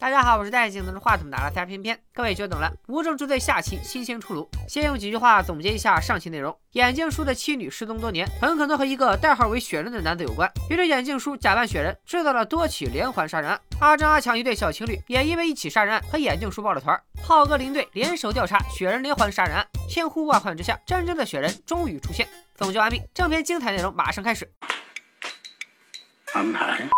大家好，我是戴眼镜拿着话筒拿了三偏偏，各位久等了。无证之罪下期新鲜出炉，先用几句话总结一下上期内容。眼镜叔的妻女失踪多年，很可能和一个代号为雪人的男子有关。于是眼镜叔假扮雪人，制造了多起连环杀人案。阿张阿强一对小情侣也因为一起杀人案和眼镜叔抱了团。浩哥林队联手调查雪人连环杀人案，千呼万唤之下，真正的雪人终于出现。总结完毕，正片精彩内容马上开始。安排。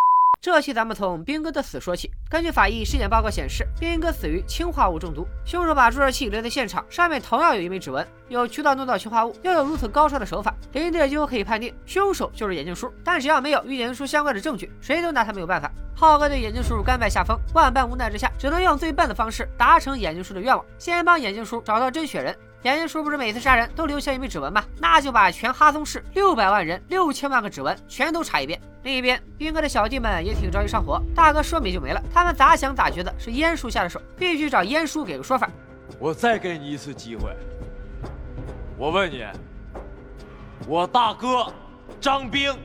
这期咱们从兵哥的死说起。根据法医尸检报告显示，兵哥死于氰化物中毒。凶手把注射器留在现场，上面同样有一枚指纹。有渠道弄到氰化物，又有如此高超的手法，林队几乎可以判定凶手就是眼镜叔。但只要没有与眼镜叔相关的证据，谁都拿他没有办法。浩哥对眼镜叔甘拜下风，万般无奈之下，只能用最笨的方式达成眼镜叔的愿望：先帮眼镜叔找到真雪人。眼镜叔不是每次杀人都留下一枚指纹吗？那就把全哈松市六百万人六千万个指纹全都查一遍。另一边，兵哥的小弟们也挺着急上火。大哥说没就没了，他们咋想咋觉得是烟叔下的手，必须找烟叔给个说法。我再给你一次机会，我问你，我大哥张兵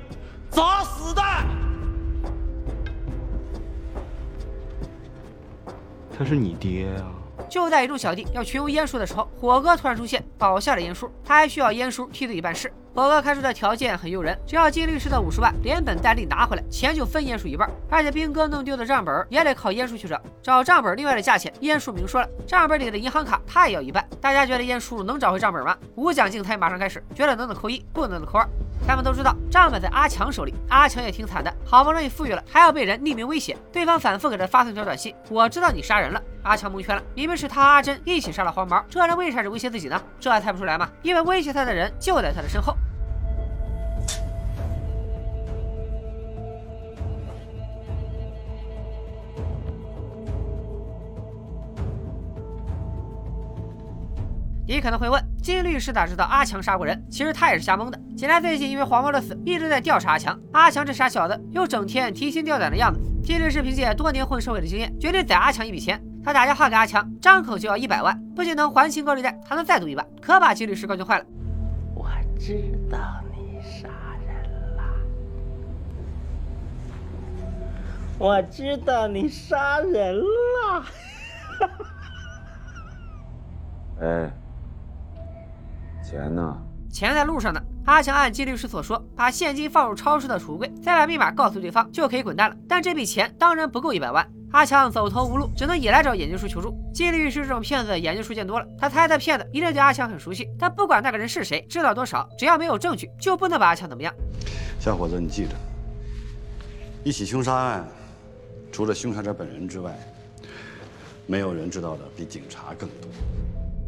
咋死的？他是你爹呀。就在一众小弟要群殴燕叔的时候，火哥突然出现，保下了燕叔。他还需要燕叔替自己办事。火哥开出的条件很诱人，只要金律师的五十万连本带利拿回来，钱就分燕叔一半。而且兵哥弄丢的账本也得靠燕叔去找，找账本另外的价钱，燕叔明说了，账本里的银行卡他也要一半。大家觉得燕叔能找回账本吗？无奖竞猜马上开始，觉得能的扣一，不能的扣二。他们都知道账本在阿强手里，阿强也挺惨的，好不容易富裕了，还要被人匿名威胁。对方反复给他发送一条短信，我知道你杀人了。阿强蒙圈了，明明是他和阿珍一起杀了黄毛，这人为啥是威胁自己呢？这还猜不出来吗？因为威胁他的人就在他的身后。你可能会问，金律师咋知道阿强杀过人？其实他也是瞎蒙的。警察最近因为黄毛的死一直在调查阿强，阿强这傻小子又整天提心吊胆的样子。金律师凭借多年混社会的经验，决定宰阿强一笔钱。他打电话给阿强，张口就要一百万，不仅能还清高利贷，还能再赌一把，可把金律师高兴坏了。我知道你杀人了，我知道你杀人了。哎。钱呢？钱在路上呢。阿强按金律师所说，把现金放入超市的储物柜，再把密码告诉对方，就可以滚蛋了。但这笔钱当然不够一百万。阿强走投无路，只能也来找眼镜叔求助。金律师这种骗子，眼镜叔见多了，他猜的骗子一定对阿强很熟悉。但不管那个人是谁，知道多少，只要没有证据，就不能把阿强怎么样。小伙子，你记着，一起凶杀案，除了凶杀者本人之外，没有人知道的比警察更多。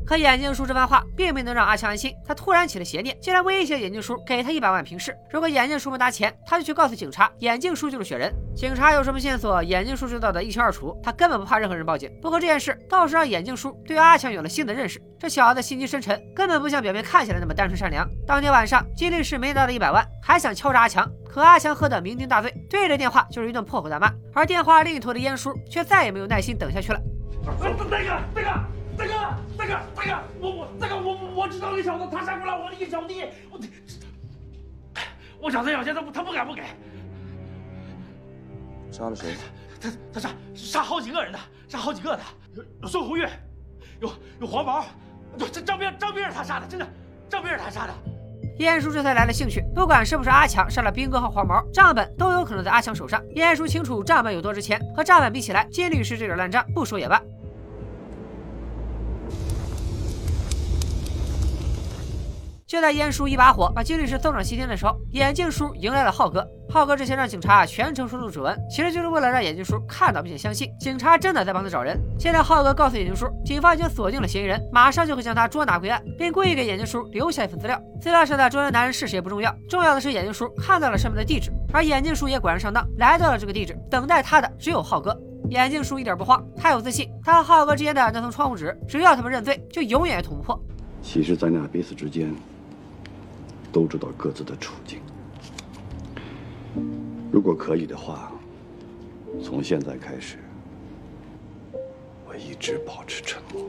可眼镜叔这番话并没能让阿强安心，他突然起了邪念，竟然威胁眼镜叔给他一百万平事。如果眼镜叔不拿钱，他就去告诉警察眼镜叔就是雪人。警察有什么线索，眼镜叔知道的一清二楚，他根本不怕任何人报警。不过这件事倒是让眼镜叔对阿强有了新的认识，这小子心机深沉，根本不像表面看起来那么单纯善良。当天晚上，金律师没拿到一百万，还想敲诈阿强，可阿强喝得酩酊大醉，对着电话就是一顿破口大骂，而电话另一头的烟叔却再也没有耐心等下去了。大哥，大哥，大哥，我我大哥，我我知道那小子他杀过了我的一个小弟，我我找他要钱，他他不敢不给。杀了谁？他他杀杀好几个人的，杀好几个的。有有孙红玉，有有黄毛，这张兵张兵是他杀的，真的，张兵是他杀的。燕叔这才来了兴趣，不管是不是阿强杀了兵哥和黄毛，账本都有可能在阿强手上。燕叔清楚账本有多值钱，和账本比起来，金律师这点烂账不说也罢。就在燕叔一把火把金律师送上西天的时候，眼镜叔迎来了浩哥。浩哥之前让警察全程输入指纹，其实就是为了让眼镜叔看到并且相信警察真的在帮他找人。现在浩哥告诉眼镜叔，警方已经锁定了嫌疑人，马上就会将他捉拿归案，并故意给眼镜叔留下一份资料。资料上的捉人男人是谁不重要，重要的是眼镜叔看到了上面的地址，而眼镜叔也果然上当，来到了这个地址，等待他的只有浩哥。眼镜叔一点不慌，他有自信，他和浩哥之间的那层窗户纸，只要他们认罪，就永远也捅不破。其实，咱俩彼此之间。都知道各自的处境。如果可以的话，从现在开始，我一直保持沉默。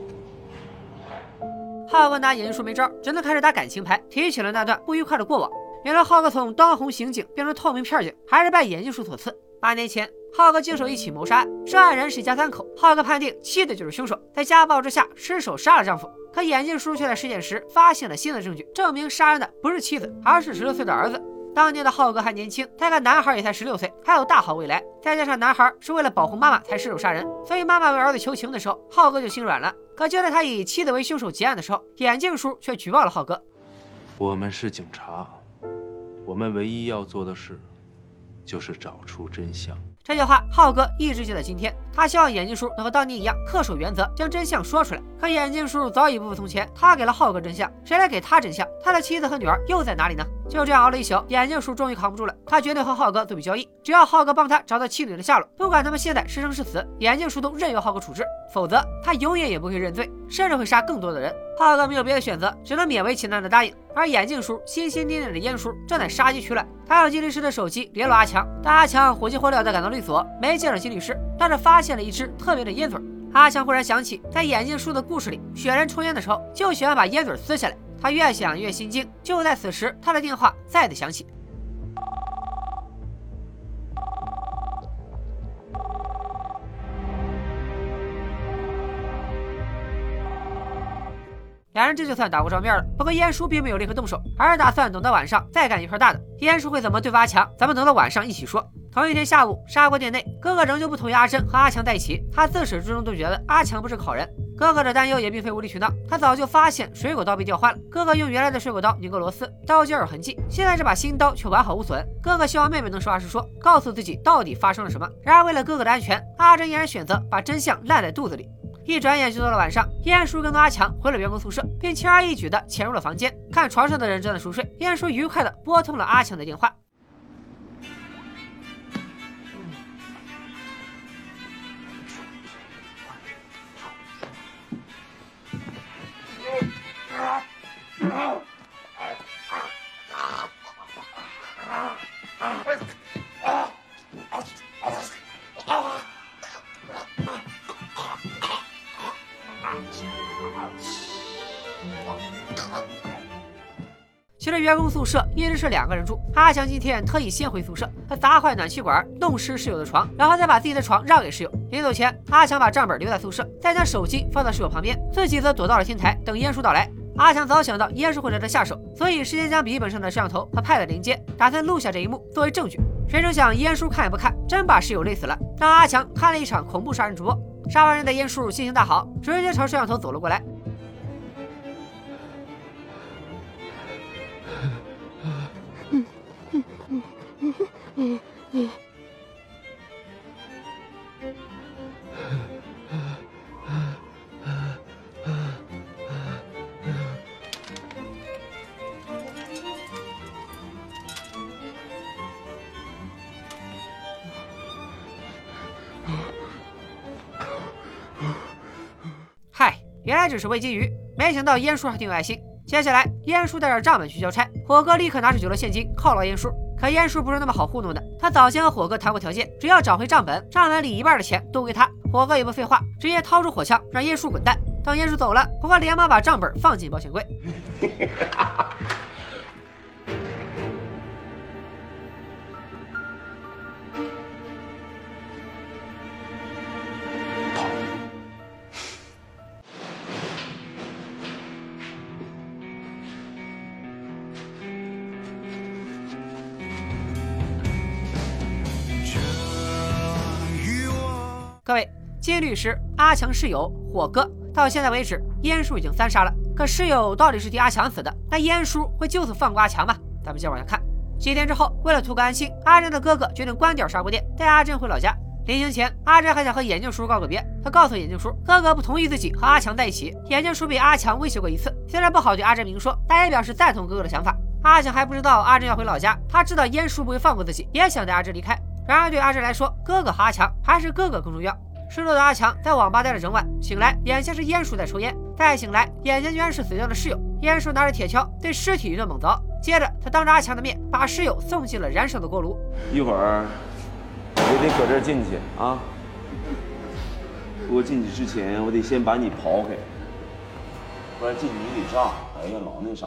浩哥拿眼镜叔没招，只能开始打感情牌，提起了那段不愉快的过往。原来浩哥从当红刑警变成透明片警，还是拜眼镜叔所赐。八年前，浩哥经手一起谋杀案，涉案人是一家三口。浩哥判定妻子就是凶手，在家暴之下失手杀了丈夫。可眼镜叔却在尸检时发现了新的证据，证明杀人的不是妻子，而是十六岁的儿子。当年的浩哥还年轻，再看男孩也才十六岁，还有大好未来。再加上男孩是为了保护妈妈才失手杀人，所以妈妈为儿子求情的时候，浩哥就心软了。可就在他以妻子为凶手结案的时候，眼镜叔却举报了浩哥。我们是警察，我们唯一要做的事，就是找出真相。这句话，浩哥一直记在今天。他希望眼镜叔能和当年一样恪守原则，将真相说出来。可眼镜叔早已不复从前，他给了浩哥真相，谁来给他真相？他的妻子和女儿又在哪里呢？就这样熬了一宿，眼镜叔终于扛不住了，他决定和浩哥做笔交易，只要浩哥帮他找到妻女的下落，不管他们现在是生是死，眼镜叔都任由浩哥处置。否则，他永远也不会认罪，甚至会杀更多的人。浩哥没有别的选择，只能勉为其难的答应。而眼镜叔心心念念的烟叔正在杀鸡取卵，他用金律师的手机联络阿强，但阿强火急火燎的赶到律所，没见着金律师，但是发现了一支特别的烟嘴。阿强忽然想起，在眼镜叔的故事里，雪人抽烟的时候就喜欢把烟嘴撕下来。他越想越心惊，就在此时，他的电话再次响起。两人这就算打过照面了。不过燕叔并没有立刻动手，而是打算等到晚上再干一盘大的。燕叔会怎么对付阿强，咱们等到晚上一起说。同一天下午，砂锅店内，哥哥仍旧不同意阿珍和阿强在一起。他自始至终都觉得阿强不是好人。哥哥的担忧也并非无理取闹，他早就发现水果刀被调换了。哥哥用原来的水果刀拧过螺丝，刀尖有痕迹。现在这把新刀却完好无损。哥哥希望妹妹能实话实说，告诉自己到底发生了什么。然而为了哥哥的安全，阿珍依然选择把真相烂在肚子里。一转眼就到了晚上，燕叔跟踪阿强回了员工宿舍，并轻而易举地潜入了房间。看床上的人正在熟睡，燕叔愉快地拨通了阿强的电话。其实员工宿舍一直是两个人住。阿强今天特意先回宿舍，他砸坏暖气管，弄湿室友的床，然后再把自己的床让给室友。临走前，阿强把账本留在宿舍，再将手机放到室友旁边，自己则躲到了天台等烟叔到来。阿强早想到烟叔会在这下手，所以事先将笔记本上的摄像头和 Pad 连接，打算录下这一幕作为证据。谁成想烟叔看也不看，真把室友累死了，让阿强看了一场恐怖杀人直播。杀完人的烟叔心情大好，直接朝摄像头走了过来。原来只是喂金鱼，没想到烟叔还挺有爱心。接下来，烟叔带着账本去交差，火哥立刻拿出九摞现金犒劳烟叔。可烟叔不是那么好糊弄的，他早先和火哥谈过条件，只要找回账本，账本里一半的钱都归他。火哥也不废话，直接掏出火枪让烟叔滚蛋。等烟叔走了，火哥连忙把账本放进保险柜。金律师、阿强室友、火哥，到现在为止，烟叔已经三杀了。可室友到底是替阿强死的，那烟叔会就此放过阿强吗？咱们接着往下看。几天之后，为了图个安心，阿珍的哥哥决定关掉砂锅店，带阿珍回老家。临行前，阿珍还想和眼镜叔告个别。他告诉眼镜叔，哥哥不同意自己和阿强在一起。眼镜叔被阿强威胁过一次，虽然不好对阿珍明说，但也表示赞同哥哥的想法。阿强还不知道阿珍要回老家，他知道烟叔不会放过自己，也想带阿珍离开。然而对阿珍来说，哥哥和阿强还是哥哥更重要。失落的阿强在网吧待了整晚，醒来眼前是烟叔在抽烟，再醒来眼前居然是死掉的室友。烟叔拿着铁锹对尸体一顿猛凿，接着他当着阿强的面把室友送进了燃烧的锅炉。一会儿我得搁这儿进去啊！不过进去之前，我得先把你刨开，不然进去你得炸。哎呀，老那啥。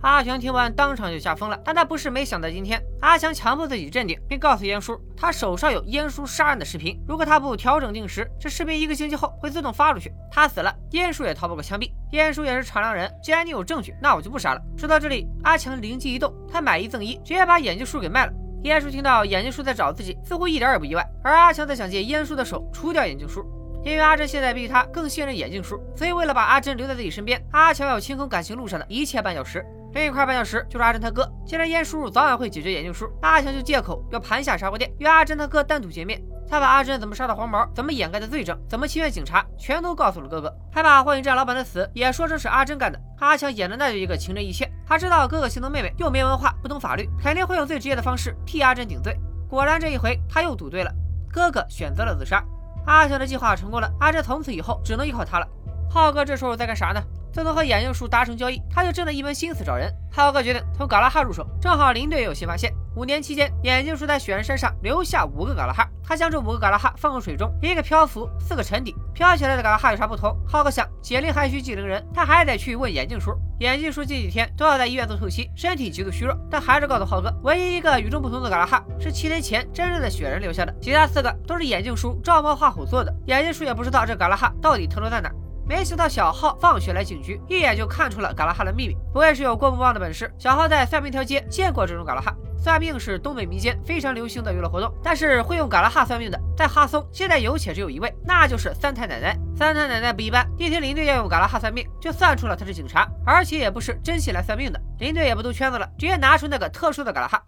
阿强听完，当场就吓疯了。但他不是没想到今天。阿强强迫自己镇定，并告诉燕叔，他手上有燕叔杀人的视频。如果他不调整定时，这视频一个星期后会自动发出去。他死了，燕叔也逃不过枪毙。燕叔也是敞亮人，既然你有证据，那我就不杀了。说到这里，阿强灵机一动，他买一赠一，直接把眼镜叔给卖了。燕叔听到眼镜叔在找自己，似乎一点也不意外。而阿强则想借燕叔的手除掉眼镜叔。因为阿珍现在比他更信任眼镜叔，所以为了把阿珍留在自己身边，阿强要清空感情路上的一切绊脚石。另一块绊脚石就是阿珍他哥。既然燕叔叔早晚会解决眼镜叔，阿强就借口要盘下砂锅店，约阿珍他哥单独见面。他把阿珍怎么杀的黄毛，怎么掩盖的罪证，怎么欺骗警察，全都告诉了哥哥，还把货运站老板的死也说成是阿珍干的。阿强演的那就一个情真意切。他知道哥哥心疼妹妹，又没文化，不懂法律，肯定会用最直接的方式替阿珍顶罪。果然这一回他又赌对了，哥哥选择了自杀。阿强的计划成功了，阿珍从此以后只能依靠他了。浩哥这时候在干啥呢？自从和眼镜叔达成交易，他就真的一门心思找人。浩哥决定从嘎拉哈入手，正好林队也有新发现。五年期间，眼镜叔在雪人山上留下五个嘎拉哈，他将这五个嘎拉哈放入水中，一个漂浮，四个沉底。飘起来的嘎拉哈有啥不同？浩哥想，解铃还须系铃人，他还得去问眼镜叔。眼镜叔近几天都要在医院做透析，身体极度虚弱，但还是告诉浩哥，唯一一个与众不同的嘎拉哈是七年前真正的雪人留下的，其他四个都是眼镜叔照猫画虎做的。眼镜叔也不知道这嘎拉哈到底特殊在哪。没想到小浩放学来警局，一眼就看出了嘎拉哈的秘密。不愧是有过目不忘的本事，小浩在算命条街见过这种嘎拉哈。算命是东北民间非常流行的娱乐活动，但是会用嘎拉哈算命的，在哈松现在有且只有一位，那就是三太奶奶。三太奶奶不一般，一听林队要用嘎拉哈算命，就算出了他是警察，而且也不是真心来算命的。林队也不兜圈子了，直接拿出那个特殊的嘎拉哈。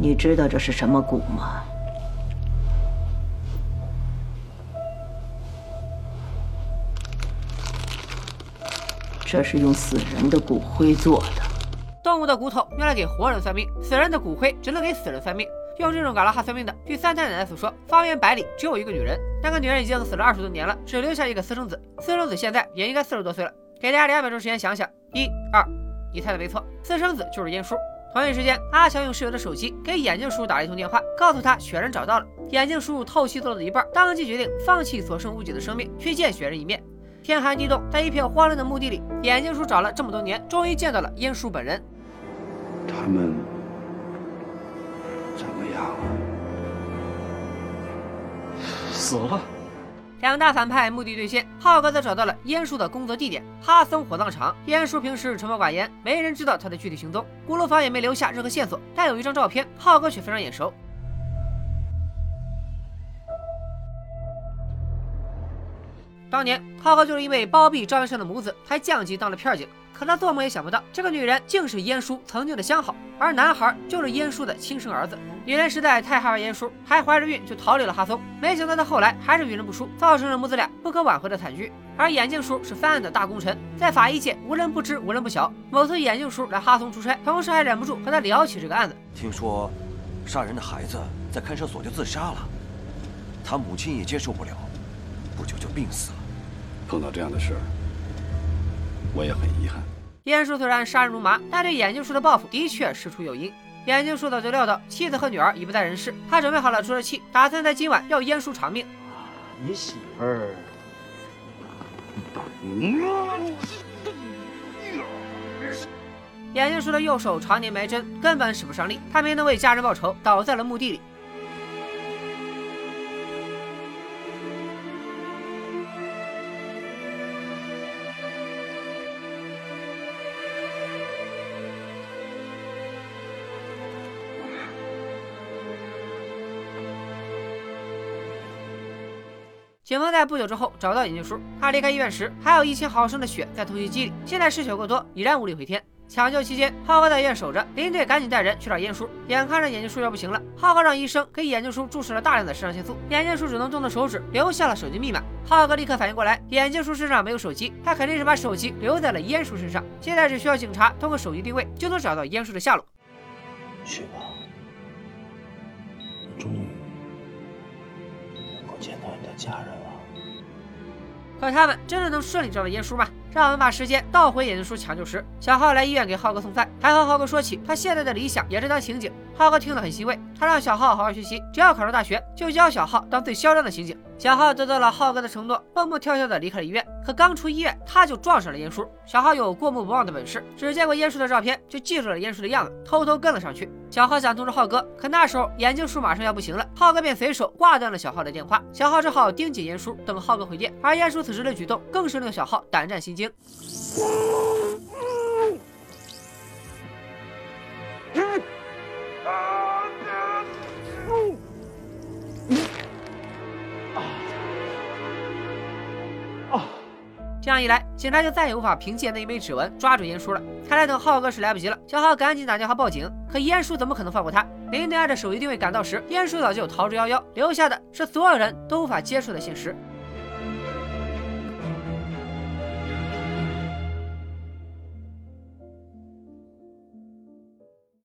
你知道这是什么蛊吗？这是用死人的骨灰做的。动物的骨头用来给活人算命，死人的骨灰只能给死人算命。用这种嘎拉哈算命的，据三太奶奶所说，方圆百里只有一个女人。那个女人已经死了二十多年了，只留下一个私生子。私生子现在也应该四十多岁了。给大家两秒钟时间想想，一二，你猜的没错，私生子就是燕叔。同一时间，阿强用室友的手机给眼镜叔叔打了一通电话，告诉他雪人找到了。眼镜叔透析做了一半，当即决定放弃所剩无几的生命，去见雪人一面。天寒地冻，在一片荒凉的墓地里，眼镜叔找了这么多年，终于见到了燕叔本人。他们怎么样了？死了。两大反派目的兑现，浩哥则找到了燕叔的工作地点——哈森火葬场。燕叔平时沉默寡言，没人知道他的具体行踪，锅炉房也没留下任何线索，但有一张照片，浩哥却非常眼熟。当年，浩哥就是因为包庇赵元胜的母子，才降级当了片警。可他做梦也想不到，这个女人竟是燕叔曾经的相好，而男孩就是燕叔的亲生儿子。女人实在太害怕燕叔，还怀着孕就逃离了哈松。没想到他后来还是与人不淑，造成了母子俩不可挽回的惨剧。而眼镜叔是犯案的大功臣，在法医界无人不知，无人不晓。某次眼镜叔来哈松出差，同事还忍不住和他聊起这个案子。听说，杀人的孩子在看守所就自杀了，他母亲也接受不了，不久就病死了。碰到这样的事儿，我也很遗憾。燕叔虽然杀人如麻，但对眼镜叔的报复的确事出有因。眼镜叔早就料到妻子和女儿已不在人世，他准备好了注射器，打算在今晚要燕叔偿命。你媳妇儿，眼镜叔的右手常年埋针，根本使不上力，他没能为家人报仇，倒在了墓地里。警方在不久之后找到眼镜叔，他离开医院时还有一千毫升的血在透析机里，现在失血过多，已然无力回天。抢救期间，浩哥在医院守着，林队赶紧带人去找燕叔。眼看着眼镜叔要不行了，浩哥让医生给眼镜叔注射了大量的肾上腺素，眼镜叔只能动动手指，留下了手机密码。浩哥立刻反应过来，眼镜叔身上没有手机，他肯定是把手机留在了燕叔身上。现在只需要警察通过手机定位，就能找到燕叔的下落。去吧，终于见到你的家人了。可他们真的能顺利找到耶稣吗？让我们把时间倒回眼镜叔抢救时，小浩来医院给浩哥送饭，还和浩哥说起他现在的理想也是当刑警。浩哥听了很欣慰，他让小浩好好学习，只要考上大学，就教小浩当最嚣张的刑警。小浩得到了浩哥的承诺，蹦蹦跳跳的离开了医院。可刚出医院，他就撞上了燕叔。小浩有过目不忘的本事，只见过燕叔的照片，就记住了燕叔的样子，偷偷跟了上去。小浩想通知浩哥，可那时候眼镜叔马上要不行了，浩哥便随手挂断了小浩的电话。小浩只好盯紧燕叔，等浩哥回电。而燕叔此时的举动，更是令小浩胆战心惊。啊这样一来，警察就再也无法凭借那一枚指纹抓住燕叔了。看来等浩哥是来不及了，小浩赶紧打电话报警。可燕叔怎么可能放过他？林队按着手机定位赶到时，燕叔早就逃之夭夭，留下的是所有人都无法接受的现实。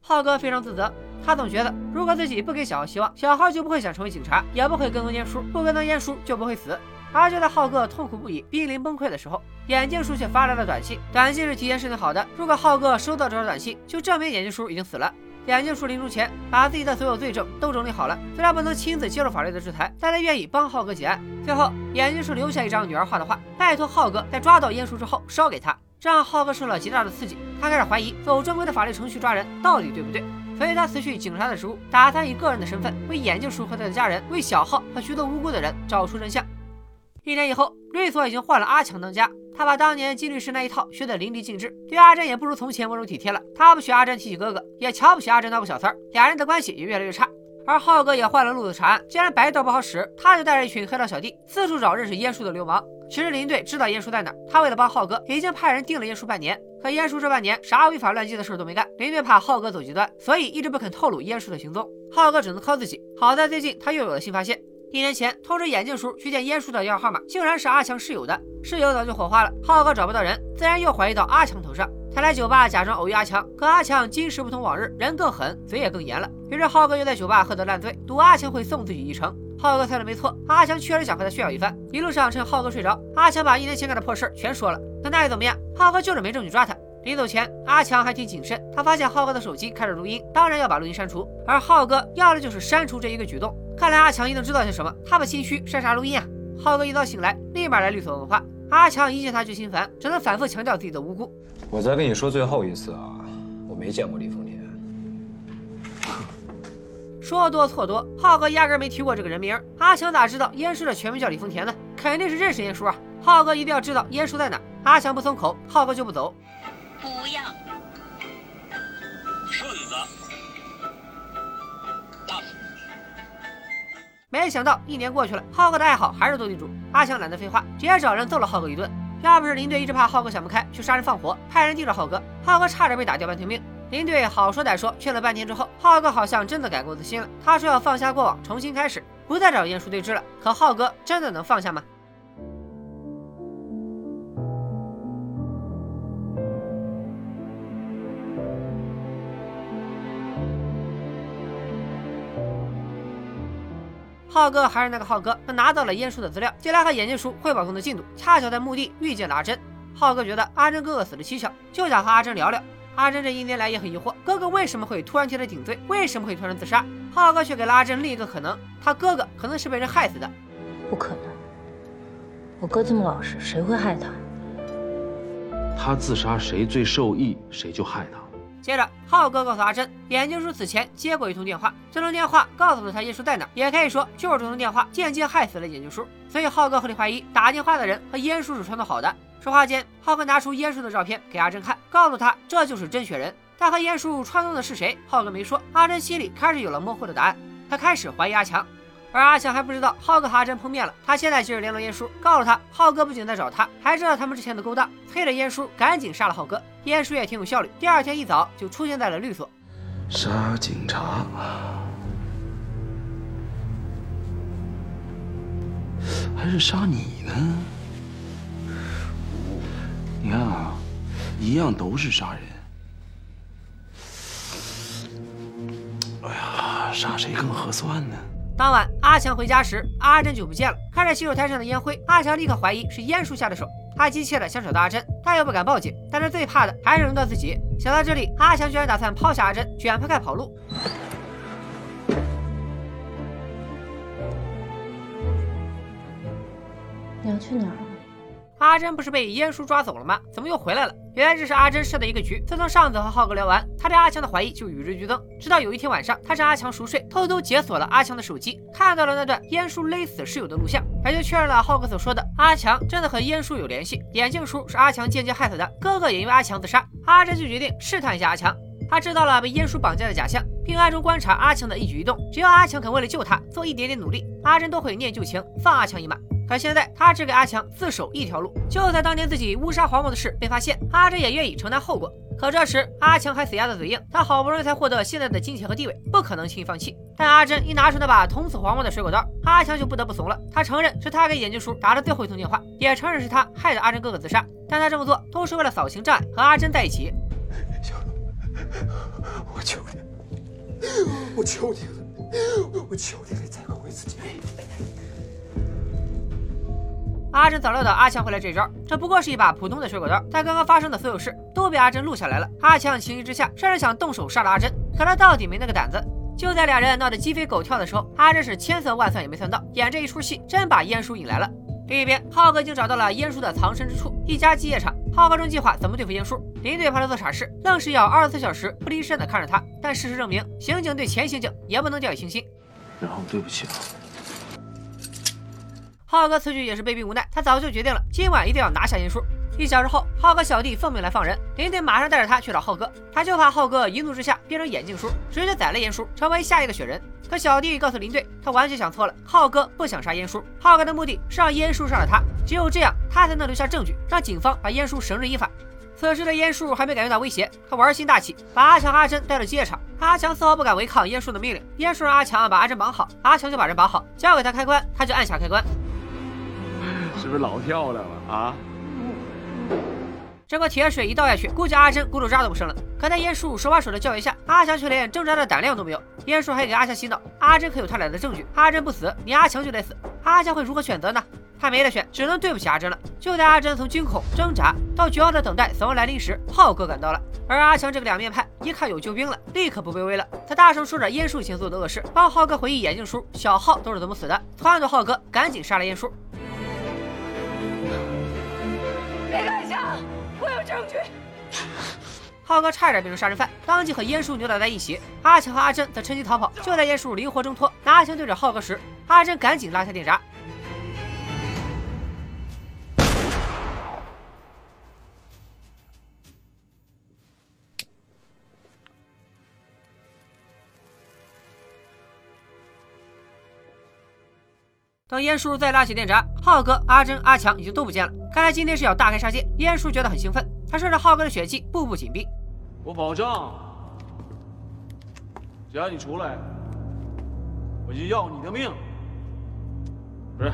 浩哥非常自责，他总觉得如果自己不给小浩希望，小浩就不会想成为警察，也不会跟踪燕叔，不跟踪燕叔就不会死。而就在浩哥痛苦不已、濒临崩溃的时候，眼镜叔却发来了短信。短信是提前设定好的，如果浩哥收到这条短信，就证明眼镜叔已经死了。眼镜叔临终前把自己的所有罪证都整理好了，虽然不能亲自接受法律的制裁，但他愿意帮浩哥结案。最后，眼镜叔留下一张女儿画的画，拜托浩哥在抓到烟叔之后烧给他，这让浩哥受了极大的刺激。他开始怀疑走正规的法律程序抓人到底对不对，所以他辞去警察的职务，打算以个人的身份为眼镜叔和他的家人，为小浩和许多无辜的人找出真相。一年以后，律所已经换了阿强当家。他把当年金律师那一套学得淋漓尽致，对阿珍也不如从前温柔体贴了。他不许阿珍提起哥哥，也瞧不起阿珍当个小三儿，俩人的关系也越来越差。而浩哥也换了路子查案，既然白道不好使，他就带着一群黑道小弟四处找认识燕叔的流氓。其实林队知道燕叔在哪，他为了帮浩哥，已经派人盯了燕叔半年。可燕叔这半年啥违法乱纪的事都没干，林队怕浩哥走极端，所以一直不肯透露燕叔的行踪。浩哥只能靠自己。好在最近他又有了新发现。一年前，通知眼镜叔去见烟叔的电话号码，竟然是阿强室友的。室友早就火化了，浩哥找不到人，自然又怀疑到阿强头上。他来酒吧假装偶遇阿强，可阿强今时不同往日，人更狠，嘴也更严了。于是浩哥又在酒吧喝得烂醉，赌阿强会送自己一程。浩哥猜的没错，阿强确实想和他炫耀一番。一路上趁浩哥睡着，阿强把一年前干的破事全说了。可那又怎么样？浩哥就是没证据抓他。临走前，阿强还挺谨慎，他发现浩哥的手机开着录音，当然要把录音删除。而浩哥要的就是删除这一个举动。看来阿强一定知道些什么，他不心虚删啥录音啊？浩哥一早醒来，立马来律所问话。阿强一见他就心烦，只能反复强调自己的无辜。我再跟你说最后一次啊，我没见过李丰田。说多错多，浩哥压根没提过这个人名。阿强咋知道燕叔的全名叫李丰田呢？肯定是认识燕叔啊！浩哥一定要知道燕叔在哪。阿强不松口，浩哥就不走。不要。没想到一年过去了，浩哥的爱好还是斗地主。阿强懒得废话，直接找人揍了浩哥一顿。要不是林队一直怕浩哥想不开去杀人放火，派人盯着浩哥，浩哥差点被打掉半条命。林队好说歹说，劝了半天之后，浩哥好像真的改过自新了。他说要放下过往，重新开始，不再找鼹鼠对峙了。可浩哥真的能放下吗？浩哥还是那个浩哥，他拿到了燕叔的资料，进来和眼镜叔汇报工作进度。恰巧在墓地遇见了阿珍，浩哥觉得阿珍哥哥死的蹊跷，就想和阿珍聊聊。阿珍这一年来也很疑惑，哥哥为什么会突然替他顶罪，为什么会突然自杀？浩哥却给了阿珍另一个可能，他哥哥可能是被人害死的。不可能，我哥这么老实，谁会害他？他自杀，谁最受益，谁就害他。接着，浩哥告诉阿珍，眼镜叔此前接过一通电话，这通电话告诉了他烟叔在哪，也可以说就是这通电话间接害死了眼镜叔。所以浩哥合理怀疑打电话的人和烟叔是串通好的。说话间，浩哥拿出烟叔的照片给阿珍看，告诉他这就是真雪人。但和烟叔串通的是谁？浩哥没说。阿珍心里开始有了模糊的答案，他开始怀疑阿强。而阿强还不知道浩哥和阿珍碰面了，他现在就是联络燕叔，告诉他浩哥不仅在找他，还知道他们之前的勾当，催着燕叔赶紧杀了浩哥。燕叔也挺有效率，第二天一早就出现在了律所。杀警察，还是杀你呢？你看啊，一样都是杀人。哎呀，杀谁更合算呢？当晚阿强回家时阿珍就不见了。看着洗手台上的烟灰阿强立刻怀疑是烟叔下的手。他急切的想找到阿珍但又不敢报警但是最怕的还是轮到自己。想到这里阿强居然打算抛下阿珍卷铺盖跑路。你要去哪儿阿珍不是被烟叔抓走了吗？怎么又回来了？原来这是阿珍设的一个局。自从上次和浩哥聊完，他对阿强的怀疑就与日俱增。直到有一天晚上，他趁阿强熟睡，偷偷解锁了阿强的手机，看到了那段燕叔勒死室友的录像，而且确认了浩哥所说的阿强真的和燕叔有联系。眼镜叔是阿强间接害死的，哥哥也因为阿强自杀。阿珍就决定试探一下阿强。他知道了被燕叔绑架的假象，并暗中观察阿强的一举一动。只要阿强肯为了救他做一点点努力，阿珍都会念旧情，放阿强一马。可现在他只给阿强自首一条路。就在当年自己误杀黄某的事被发现，阿珍也愿意承担后果。可这时阿强还死鸭子嘴硬，他好不容易才获得现在的金钱和地位，不可能轻易放弃。但阿珍一拿出那把捅死黄毛的水果刀，阿强就不得不怂了。他承认是他给眼镜叔打的最后一通电话，也承认是他害得阿珍哥哥自杀。但他这么做都是为了扫清障碍，和阿珍在一起。小我求你，我求你了，我求你了，再给我一次机会。阿珍早料到阿强会来这一招，这不过是一把普通的水果刀，但刚刚发生的所有事都被阿珍录下来了。阿强情急之下，甚至想动手杀了阿珍，可他到底没那个胆子。就在俩人闹得鸡飞狗跳的时候，阿珍是千算万算也没算到，演这一出戏真把燕叔引来了。另一边，浩哥已经找到了燕叔的藏身之处——一家机械厂。浩哥正计划怎么对付燕叔，林队怕他做傻事，愣是要二十四小时不离身的看着他。但事实证明，刑警对前刑警也不能掉以轻心。然后对不起了。浩哥此举也是被逼无奈，他早就决定了，今晚一定要拿下燕叔。一小时后，浩哥小弟奉命来放人，林队马上带着他去找浩哥，他就怕浩哥一怒之下变成眼镜叔，直接宰了燕叔，成为下一个雪人。可小弟告诉林队，他完全想错了，浩哥不想杀燕叔，浩哥的目的是让燕叔杀了他，只有这样，他才能留下证据，让警方把燕叔绳之以法。此时的燕叔还没感觉到威胁，他玩心大起，把阿强、阿珍带到机械厂。阿强丝毫不敢违抗燕叔的命令，燕叔让阿强把阿珍绑好，阿强就把人绑好，交给他开关，他就按下开关。不是老漂亮了啊？这锅铁水一倒下去，估计阿珍骨头渣都不剩了。可在燕叔手把手的教育下，阿强却连挣扎的胆量都没有。燕叔还给阿强洗脑，阿珍可有他俩的证据，阿珍不死，你阿强就得死。阿强会如何选择呢？他没得选，只能对不起阿珍了。就在阿珍从惊恐、挣扎到绝望的等待死亡来临时，浩哥赶到了。而阿强这个两面派，一看有救兵了，立刻不卑微了。他大声说着燕叔以前做的恶事，帮浩哥回忆眼镜叔、小浩都是怎么死的，撺掇浩哥赶紧杀了燕叔。别开枪！我有证据。浩哥差点变成杀人犯，当即和燕叔扭打在一起。阿强和阿珍则趁机逃跑。就在燕叔灵活挣脱，拿枪对着浩哥时，阿珍赶紧拉下电闸。等燕叔再拉起电闸，浩哥、阿珍、阿强已经都不见了。看来今天是要大开杀戒。燕叔觉得很兴奋，他顺着浩哥的血迹步步紧逼。我保证，只要你出来，我就要你的命。不是，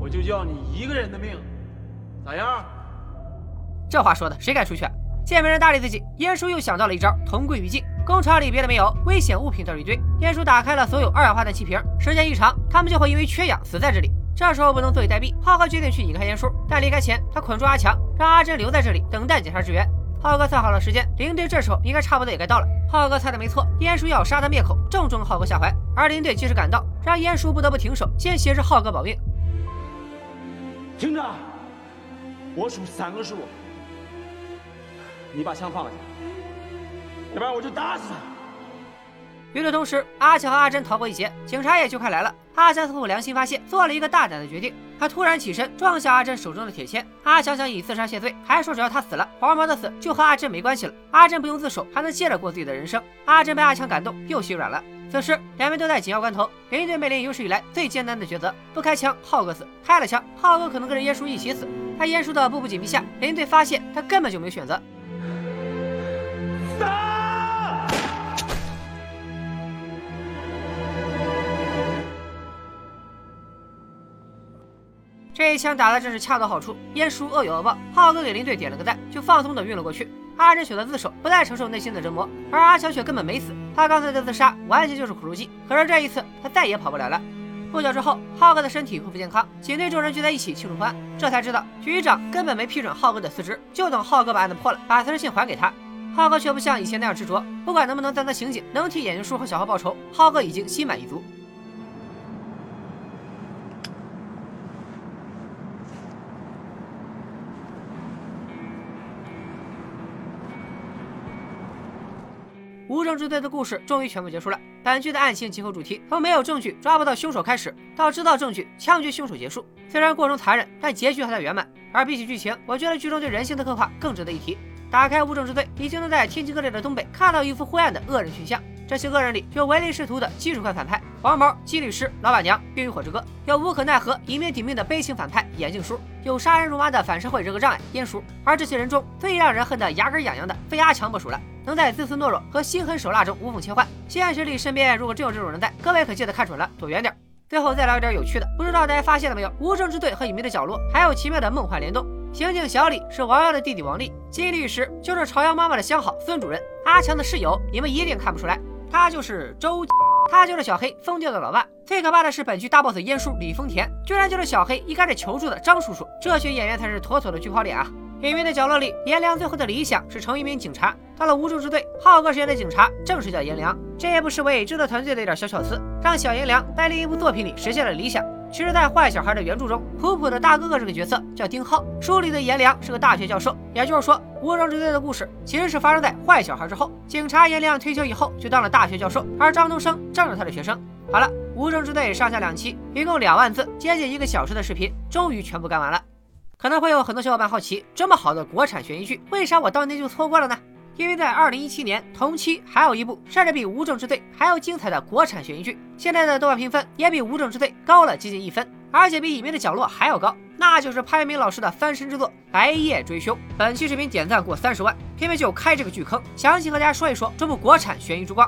我就要你一个人的命，咋样？这话说的，谁敢出去？见没人搭理自己，燕叔又想到了一招同归于尽。工厂里别的没有，危险物品倒是一堆。燕叔打开了所有二氧化碳气瓶，时间一长，他们就会因为缺氧死在这里。这时候不能坐以待毙，浩哥决定去引开燕叔，但离开前，他捆住阿强，让阿珍留在这里等待警察支援。浩哥算好了时间，林队这时候应该差不多也该到了。浩哥猜的没错，燕叔要杀他灭口，正中浩哥下怀。而林队及时赶到，让燕叔不得不停手，先挟持浩哥保命。听着，我数三个数，你把枪放下。要不然我就打死他！与此同时，阿强和阿珍逃过一劫，警察也就快来了。阿强似乎良心发现，做了一个大胆的决定。他突然起身，撞向阿珍手中的铁签。阿强想以自杀谢罪，还说只要他死了，黄毛的死就和阿珍没关系了。阿珍不用自首，还能接着过自己的人生。阿珍被阿强感动，又心软了。此时，两边都在紧要关头，林队面临有史以来最艰难的抉择：不开枪，浩哥死；开了枪，浩哥可能跟着燕叔一起死。在燕叔的步步紧逼下，林队发现他根本就没有选择。这一枪打的真是恰到好处，燕叔恶有恶报，浩哥给林队点了个赞，就放松的晕了过去。阿珍选择自首，不再承受内心的折磨，而阿强却根本没死，他刚才的自杀完全就是苦肉计。可是这一次，他再也跑不了了。不久之后，浩哥的身体恢复健康，警队众人聚在一起庆祝欢，这才知道局长根本没批准浩哥的辞职，就等浩哥把案子破了，把辞职信还给他。浩哥却不像以前那样执着，不管能不能当个刑警，能替眼镜叔和小浩报仇，浩哥已经心满意足。无证之罪的故事终于全部结束了。本剧的案情结合主题从没有证据抓不到凶手开始，到制造证据枪决凶手结束。虽然过程残忍，但结局还算圆满。而比起剧情，我觉得剧中对人性的刻画更值得一提。打开无证之罪，你就能在天气恶劣的东北看到一幅灰暗的恶人群像。这些恶人里有唯利是图的技术派反派黄毛、金律师、老板娘、冰与火之歌；有无可奈何以命抵命的悲情反派眼镜叔；有杀人如麻的反社会人格障碍烟叔。而这些人中最让人恨得牙根痒痒的，非阿强莫属了。能在自私懦弱和心狠手辣中无缝切换。现实里身边如果真有这种人在，各位可记得看准了，躲远点。最后再聊一点有趣的，不知道大家发现了没有？无证之罪和隐秘的角落还有奇妙的梦幻联动。刑警小李是王耀的弟弟王丽，金律师就是朝阳妈妈的相好孙主任，阿强的室友你们一定看不出来。他就是周，他就是小黑疯掉的老爸。最可怕的是，本剧大 boss 烟叔李丰田，居然就是小黑一开始求助的张叔叔。这群演员才是妥妥的巨跑脸啊！隐秘的角落里，颜良最后的理想是成一名警察。到了无证支队，浩哥饰演的警察正是叫颜良。这也不失为制作团队的一点小巧思，让小颜良在另一部作品里实现了理想。其实，在坏小孩的原著中，普普的大哥哥这个角色叫丁浩，书里的颜良是个大学教授。也就是说，无证之罪的故事其实是发生在坏小孩之后。警察颜良退休以后就当了大学教授，而张东升正是他的学生。好了，无证之罪上下两期，一共两万字，接近一个小时的视频，终于全部干完了。可能会有很多小伙伴好奇，这么好的国产悬疑剧，为啥我当年就错过了呢？因为在二零一七年同期还有一部甚至比《无证之罪》还要精彩的国产悬疑剧，现在的豆瓣评分也比《无证之罪》高了接近一分，而且比《隐秘的角落》还要高，那就是潘粤明老师的翻身之作《白夜追凶》。本期视频点赞过三十万，偏偏就开这个巨坑，详细和大家说一说这部国产悬疑之光。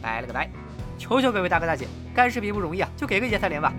拜了个拜，求求各位大哥大姐，干视频不容易啊，就给个一键三连吧。